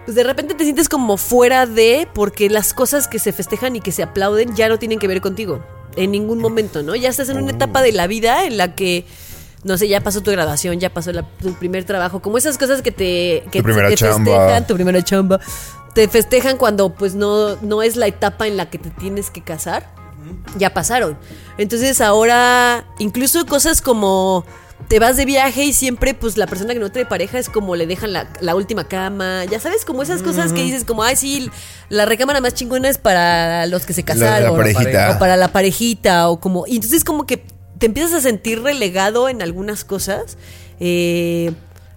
pues de repente te sientes como fuera de porque las cosas que se festejan y que se aplauden ya no tienen que ver contigo en ningún momento, ¿no? Ya estás en una etapa de la vida en la que no sé, ya pasó tu graduación, ya pasó la- tu primer trabajo, como esas cosas que te que Tu primera te chamba. festejan, tu primera chamba. Te festejan cuando pues no no es la etapa en la que te tienes que casar. Ya pasaron. Entonces ahora incluso cosas como te vas de viaje y siempre pues la persona que no trae pareja es como le dejan la, la última cama, ya sabes, como esas cosas que dices como, ay sí, la recámara más chingona es para los que se La- la casaron. parejita. O para la parejita o como... Y entonces como que te empiezas a sentir relegado en algunas cosas. eh,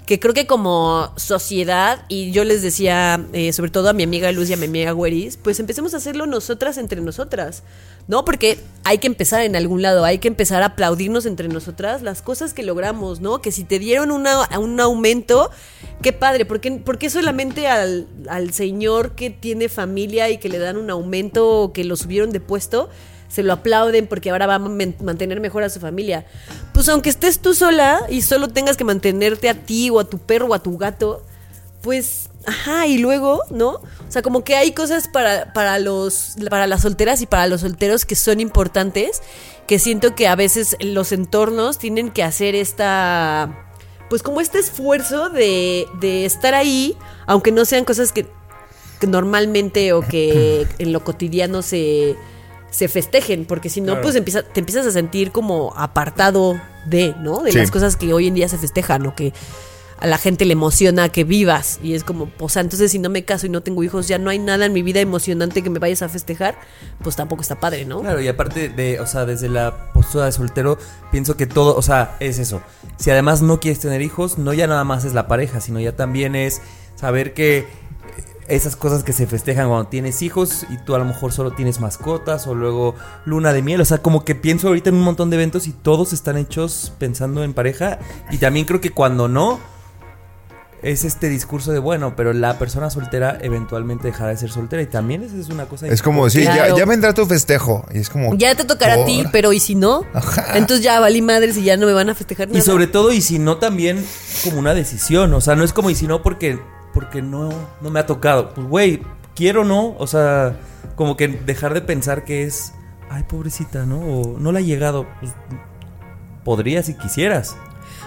que creo que como sociedad, y yo les decía, eh, sobre todo a mi amiga Luz y a mi amiga Güeris, pues empecemos a hacerlo nosotras entre nosotras, ¿no? Porque hay que empezar en algún lado, hay que empezar a aplaudirnos entre nosotras las cosas que logramos, ¿no? Que si te dieron una- un aumento, qué padre, ¿por qué, por qué solamente al, al señor que tiene familia y que le dan un aumento o que lo subieron de puesto? Se lo aplauden porque ahora va a man- mantener mejor a su familia. Pues aunque estés tú sola y solo tengas que mantenerte a ti o a tu perro o a tu gato, pues, ajá, y luego, ¿no? O sea, como que hay cosas para, para, los, para las solteras y para los solteros que son importantes, que siento que a veces los entornos tienen que hacer esta, pues como este esfuerzo de, de estar ahí, aunque no sean cosas que, que normalmente o que (clears throat) en lo cotidiano se, se festejen, porque si no, Claro. pues empieza, te empiezas a sentir como apartado de, ¿no? De Sí. las cosas que hoy en día se festejan o que a la gente le emociona que vivas y es como, pues sea, entonces si no me caso y no tengo hijos, ya no hay nada en mi vida emocionante que me vayas a festejar, pues tampoco está padre, ¿no? Claro, y aparte de, o sea, desde la postura de soltero, pienso que todo, o sea, es eso. Si además no quieres tener hijos, no ya nada más es la pareja, sino ya también es saber que esas cosas que se festejan cuando tienes hijos y tú a lo mejor solo tienes mascotas o luego luna de miel, o sea, como que pienso ahorita en un montón de eventos y todos están hechos pensando en pareja y también creo que cuando no es este discurso de bueno, pero la persona soltera eventualmente dejará de ser soltera y también esa es una cosa Es como, sí, Claro. ya, ya vendrá tu festejo. Y es como. Ya te tocará a ti, pero ¿y si no? Ajá. Entonces ya valí madres y ya no me van a festejar nada. Y sobre todo, y si no, también como una decisión. O sea, no es como y si no porque, porque no, no me ha tocado. Pues, güey, quiero no. O sea, como que dejar de pensar que es, ay, pobrecita, ¿no? O no le ha llegado. Pues, podría si quisieras.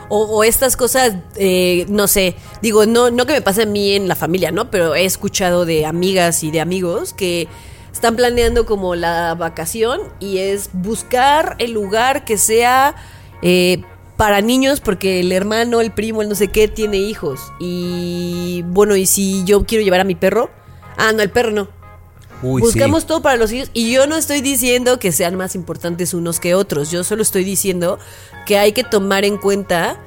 O, o estas cosas, eh, no sé, digo, no, no que me pase a mí en la familia, ¿no? Pero he escuchado de amigas y de amigos que están planeando como la vacación y es buscar el lugar que sea eh, para niños porque el hermano, el primo, el no sé qué tiene hijos. Y bueno, y si yo quiero llevar a mi perro, ah, no, el perro no. Uy, Buscamos sí. todo para los hijos y yo no estoy diciendo que sean más importantes unos que otros, yo solo estoy diciendo que hay que tomar en cuenta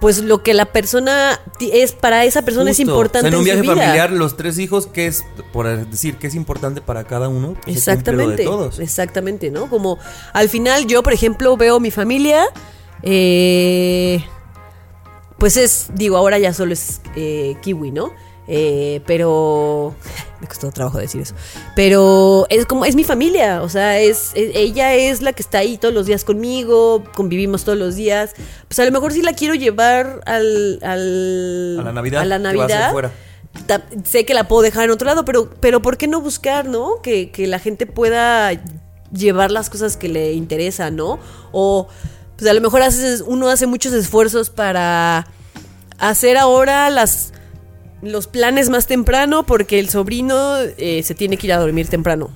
pues lo que la persona es para esa persona es importante O sea, en un en su viaje vida. familiar, los tres hijos, que es, por decir, que es importante para cada uno? Pues, se cumple lo de Exactamente, todos. exactamente, ¿no? Como al final yo, por ejemplo, veo mi familia, eh, pues es, digo, ahora ya solo es eh, kiwi, ¿no? Eh, pero (laughs) me costó trabajo decir eso. Pero es como es mi familia, o sea, es, es- ella es la que está ahí todos los días conmigo, convivimos todos los días. Pues a lo mejor sí la quiero llevar al, al- A la Navidad, a la Navidad. fuera. Ta- sé que la puedo dejar en otro lado, pero, pero ¿por qué no buscar, no? Que, que la gente pueda llevar las cosas que le interesan, ¿no? O pues a lo mejor haces, uno hace muchos esfuerzos para hacer ahora las los planes más temprano porque el sobrino eh, se tiene que ir a dormir temprano.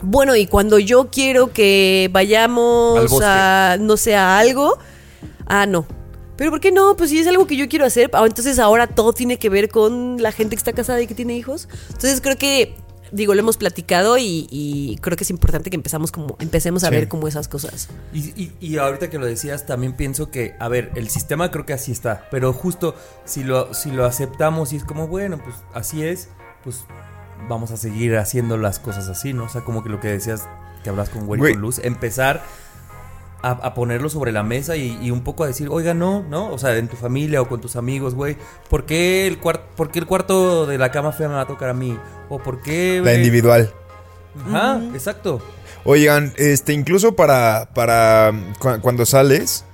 Bueno, y cuando yo quiero que vayamos a, no sé, a algo, ah, no. Pero ¿por qué no? Pues si es algo que yo quiero hacer, ah, entonces ahora todo tiene que ver con la gente que está casada y que tiene hijos. Entonces creo que digo, lo hemos platicado y, y creo que es importante que empezamos como, empecemos a Sí. ver como esas cosas. Y, y- y ahorita que lo decías, también pienso que, a ver, el sistema creo que así está, pero justo si lo, si lo aceptamos y es como, bueno, pues así es, pues vamos a seguir haciendo las cosas así, ¿no? O sea, como que lo que decías, que hablas con Güey Güey. con Luz, empezar a, a ponerlo sobre la mesa y, y un poco a decir, oiga, no, ¿no? O sea, en tu familia o con tus amigos, güey, ¿por qué el, ¿por qué el cuarto de la cama fea me va a tocar a mí? ¿O por qué... La individual. Ajá, exacto. Oigan, este, incluso para, para cu- cuando sales,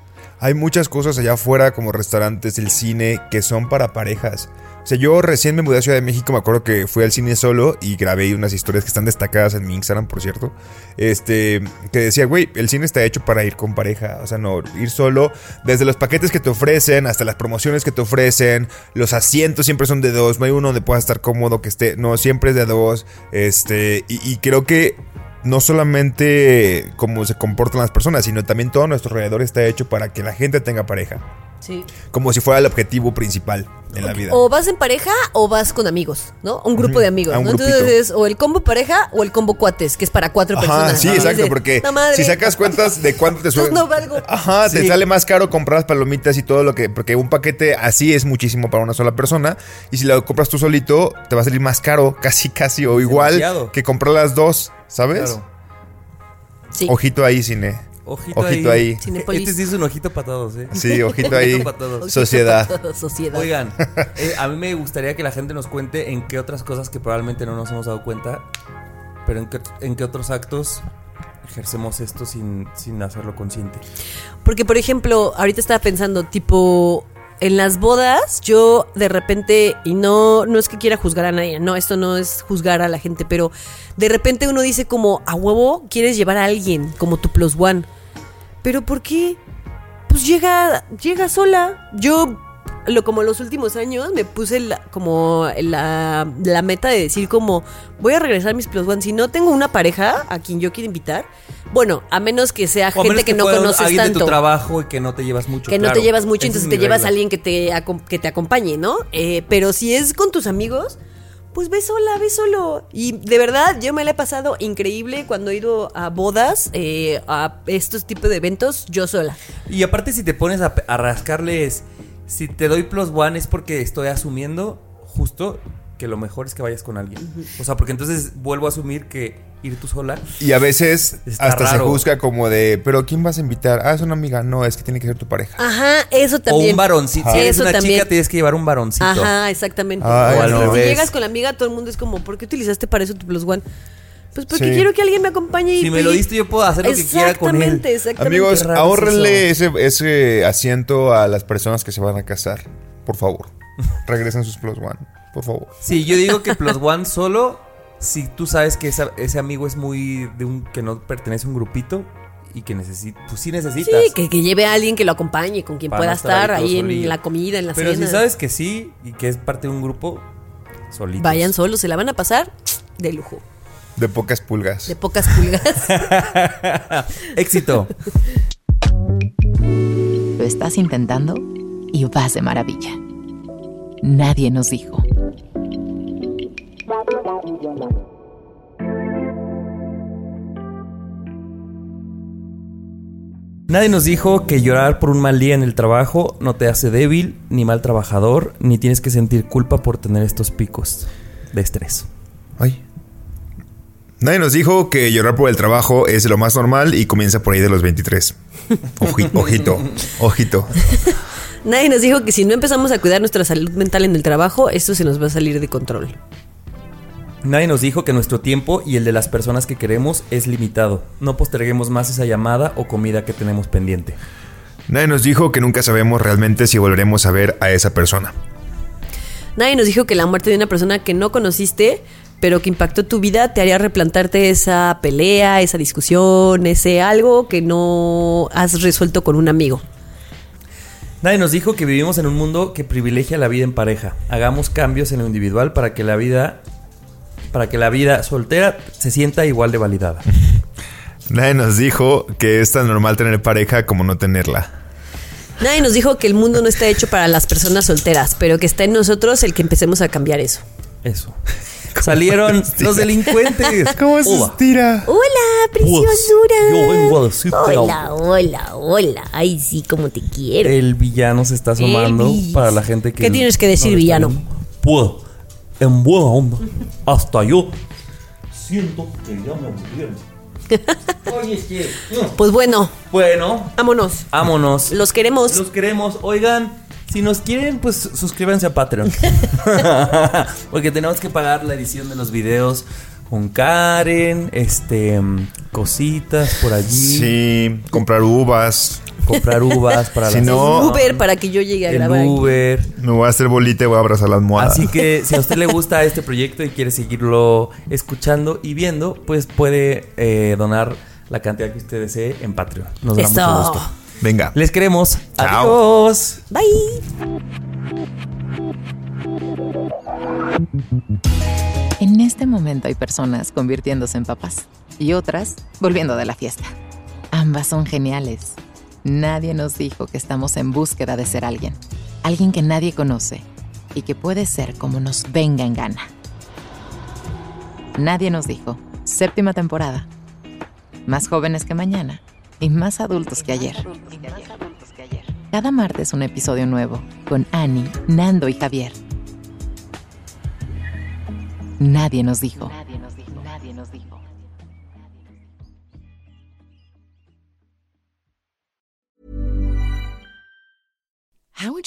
hay muchas cosas allá afuera, como restaurantes, el cine, que son para parejas. O sea, yo recién me mudé a Ciudad de México, me acuerdo que fui al cine solo y grabé unas historias que están destacadas en mi Instagram, por cierto. Este, que decía, güey, el cine está hecho para ir con pareja. O sea, no, ir solo. Desde los paquetes que te ofrecen, hasta las promociones que te ofrecen. Los asientos siempre son de dos. No hay uno donde puedas estar cómodo que esté. No, siempre es de dos. Este, y, y creo que no solamente cómo se comportan las personas, sino también todo nuestro alrededor está hecho para que la gente tenga pareja. Sí. Como si fuera el objetivo principal en la vida. O vas en pareja o vas con amigos, ¿no? Un grupo de amigos. ¿no? Entonces es o el combo pareja o el combo cuates, que es para cuatro Ajá, personas. sí, ¿no? exacto, porque si sacas cuentas de cuánto te (laughs) suele... no valgo. Ajá, te sale más caro comprar las palomitas y todo lo que... Porque un paquete así es muchísimo para una sola persona. Y si lo compras tú solito, te va a salir más caro, (laughs) casi, casi, o igual Demasiado. que comprar las dos, ¿sabes? Claro. Sí. Ojito ahí, cine. Ojito, Ojito ahí. Cinépolis. Este sí es un ojito para todos, ¿eh? Sí, ojito ahí. (laughs) para todos. Sociedad. Sociedad. Oigan, (laughs) eh, a mí me gustaría que la gente nos cuente en qué otras cosas que probablemente no nos hemos dado cuenta, pero en qué, en qué otros actos ejercemos esto sin, sin hacerlo consciente. Porque, por ejemplo, ahorita estaba pensando, tipo, en las bodas, yo de repente, y no, no es que quiera juzgar a nadie, no, esto no es juzgar a la gente, pero de repente uno dice como, a huevo, quieres llevar a alguien como tu plus one. Pero ¿por qué? Pues llega, llega sola. Yo, lo, como los últimos años, me puse la- como la, la meta de decir como, voy a regresar a mis plus one. Si no tengo una pareja a quien yo quiero invitar, bueno, a menos que sea O gente que, no conoces alguien de tanto tu trabajo y que no te llevas mucho. que no te llevas mucho, entonces te llevas a alguien que te, que te acompañe, ¿no? Eh, pero si es con tus amigos, pues ve sola, ve solo. Y de verdad, yo me la he pasado increíble cuando he ido a bodas, eh, a estos tipos de eventos, yo sola. Y aparte si te pones a, a rascarles, si te doy plus one es porque estoy asumiendo justo que lo mejor es que vayas con alguien. O sea, porque entonces vuelvo a asumir que ir tú sola. Y a veces hasta se juzga como de, pero ¿quién vas a invitar? Ah, es una amiga. No, es que tiene que ser tu pareja. Ajá, eso O también. un varoncito. Si eres Eso una también. chica tienes que llevar un varoncito. Ajá, exactamente. Ay, O al si- llegas con la amiga, todo el mundo es como, ¿por qué utilizaste para eso tu plus one? Pues porque Sí. quiero que alguien me acompañe y Si me lo diste yo puedo hacer lo que quiera con él. Exactamente, exactamente. Amigos, raro es ahórrenle ese, ese asiento a las personas que se van a casar. Por favor. (laughs) Regresen sus plus one. Por favor. Sí, yo digo que plus one solo si tú sabes que esa- ese amigo es muy de un que no pertenece a un grupito y que necesita, pues sí necesitas. Sí, que, que lleve a alguien que lo acompañe, con quien Para pueda estar estar ahí en la comida, en la Pero cena. si sabes que sí y que es parte de un grupo, solitos. Vayan solos, se la van a pasar de lujo, De pocas pulgas. de pocas pulgas. (laughs) Éxito. Lo estás intentando y vas de maravilla. Nadie nos dijo. Nadie nos dijo que llorar por un mal día en el trabajo no te hace débil, ni mal trabajador, ni tienes que sentir culpa por tener estos picos de estrés. Ay. Nadie nos dijo que llorar por el trabajo es lo más normal y comienza por ahí de los 23. Oji- (laughs) ojito, ojito. Nadie nos dijo que si no empezamos a cuidar nuestra salud mental en el trabajo, esto se nos va a salir de control. Nadie nos dijo que nuestro tiempo y el de las personas que queremos es limitado. No posterguemos más esa llamada o comida que tenemos pendiente. Nadie nos dijo que nunca sabemos realmente si volveremos a ver a esa persona. Nadie nos dijo que la muerte de una persona que no conociste, pero que impactó tu vida, te haría replantarte esa pelea, esa discusión, ese algo que no has resuelto con un amigo. Nadie nos dijo que vivimos en un mundo que privilegia la vida en pareja. Hagamos cambios en lo individual para que la vida para que la vida soltera se sienta igual de validada. (laughs) Nadie nos dijo que es tan normal tener pareja como no tenerla. Nadie nos dijo que el mundo no está hecho para las personas solteras, pero que está en nosotros el que empecemos a cambiar eso. Eso. (laughs) Salieron los delincuentes. ¿Cómo se Hola. estira? Hola, preciosura. Pues, yo vengo a decirte Hola, algo. hola, hola. Ay, sí, como te quiero. El villano se está asomando para la gente que. ¿Qué tienes que decir, no villano? Pues, en buena onda. (laughs) Hasta yo siento que ya me aburrieron. (laughs) Oye, es que. Pues bueno, Bueno, vámonos. vámonos. Los queremos. Los queremos. Oigan, si nos quieren, pues suscríbanse a Patreon. (laughs) Porque tenemos que pagar la edición de los videos con Karen, este, cositas por allí. Sí, comprar uvas. Comprar uvas para Si la no- Uber para que yo llegue a el grabar. aquí. Uber. Me voy a hacer bolita y voy a abrazar la almohada. Así que si a usted le gusta este proyecto y quiere seguirlo escuchando y viendo, pues puede eh, donar la cantidad que usted desee en Patreon. Nos da mucho gusto. Venga. Les queremos. Chao. Adiós. Bye. En este momento hay personas convirtiéndose en papás y otras volviendo de la fiesta. Ambas son geniales. Nadie nos dijo que estamos en búsqueda de ser alguien. Alguien que nadie conoce y que puede ser como nos venga en gana. Nadie nos dijo. Séptima temporada. Más jóvenes que mañana y más adultos que ayer. Cada martes un episodio nuevo con Annie, Nando y Javier. Nadie nos dijo.